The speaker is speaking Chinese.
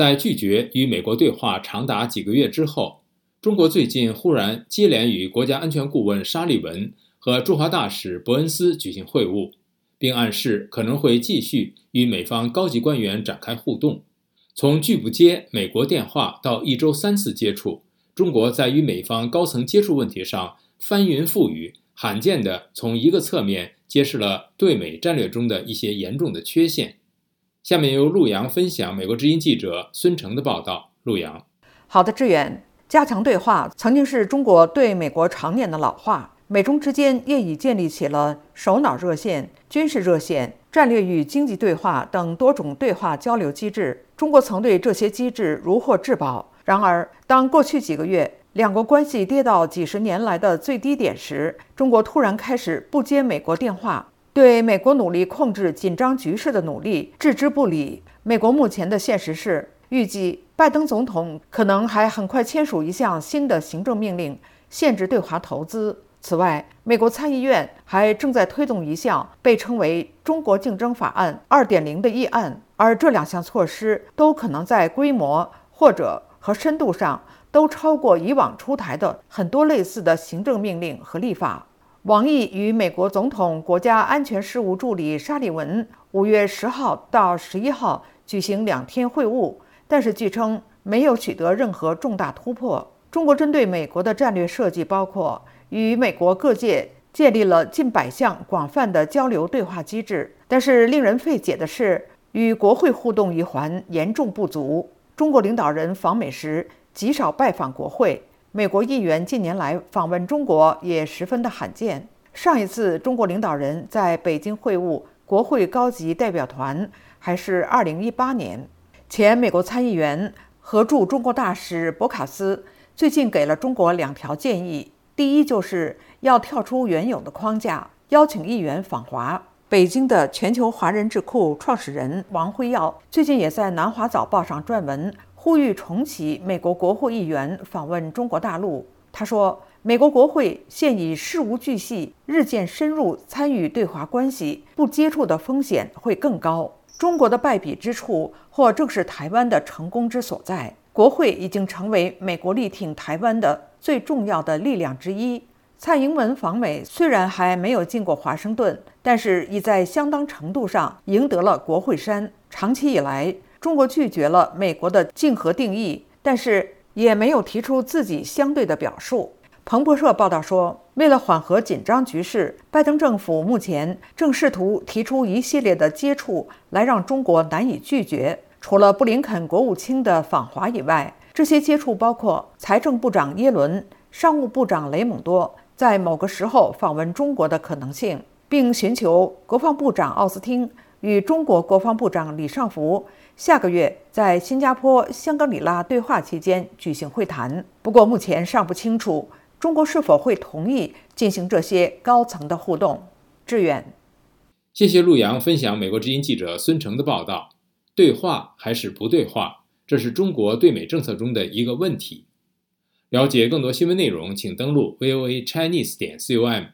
在拒绝与美国对话长达几个月之后，中国最近忽然接连与国家安全顾问沙利文和驻华大使伯恩斯举行会晤，并暗示可能会继续与美方高级官员展开互动。从拒不接美国电话到一周三次接触，中国在与美方高层接触问题上翻云覆雨，罕见地从一个侧面揭示了对美战略中的一些严重的缺陷。下面由陆洋分享美国之音记者孙成的报道。陆洋，好的，志远，加强对话曾经是中国对美国常年的老话，美中之间业已建立起了首脑热线、军事热线、战略与经济对话等多种对话交流机制。中国曾对这些机制如获至宝。然而，当过去几个月两国关系跌到几十年来的最低点时，中国突然开始不接美国电话。对美国努力控制紧张局势的努力置之不理。美国目前的现实是，预计拜登总统可能还很快签署一项新的行政命令，限制对华投资。此外，美国参议院还正在推动一项被称为“中国竞争法案 2.0” 的议案，而这两项措施都可能在规模或者和深度上都超过以往出台的很多类似的行政命令和立法。王毅与美国总统国家安全事务助理沙利文五月十号到十一号举行两天会晤，但是据称没有取得任何重大突破。中国针对美国的战略设计包括与美国各界建立了近百项广泛的交流对话机制，但是令人费解的是，与国会互动一环严重不足。中国领导人访美时极少拜访国会。美国议员近年来访问中国也十分的罕见。上一次中国领导人在北京会晤国会高级代表团还是2018年。前美国参议员和驻中国大使博卡斯最近给了中国两条建议：第一，就是要跳出原有的框架，邀请议员访华。北京的全球华人智库创始人王辉耀最近也在《南华早报》上撰文。呼吁重启美国国会议员访问中国大陆。他说：“美国国会现已事无巨细，日渐深入参与对华关系，不接触的风险会更高。中国的败笔之处，或正是台湾的成功之所在。国会已经成为美国力挺台湾的最重要的力量之一。蔡英文访美虽然还没有进过华盛顿，但是已在相当程度上赢得了国会山。长期以来。”中国拒绝了美国的竞合定义，但是也没有提出自己相对的表述。彭博社报道说，为了缓和紧张局势，拜登政府目前正试图提出一系列的接触，来让中国难以拒绝。除了布林肯国务卿的访华以外，这些接触包括财政部长耶伦、商务部长雷蒙多在某个时候访问中国的可能性，并寻求国防部长奥斯汀与中国国防部长李尚福。下个月在新加坡香格里拉对话期间举行会谈，不过目前尚不清楚中国是否会同意进行这些高层的互动。志远，谢谢陆洋分享美国之音记者孙成的报道。对话还是不对话，这是中国对美政策中的一个问题。了解更多新闻内容，请登录 voa chinese 点 com。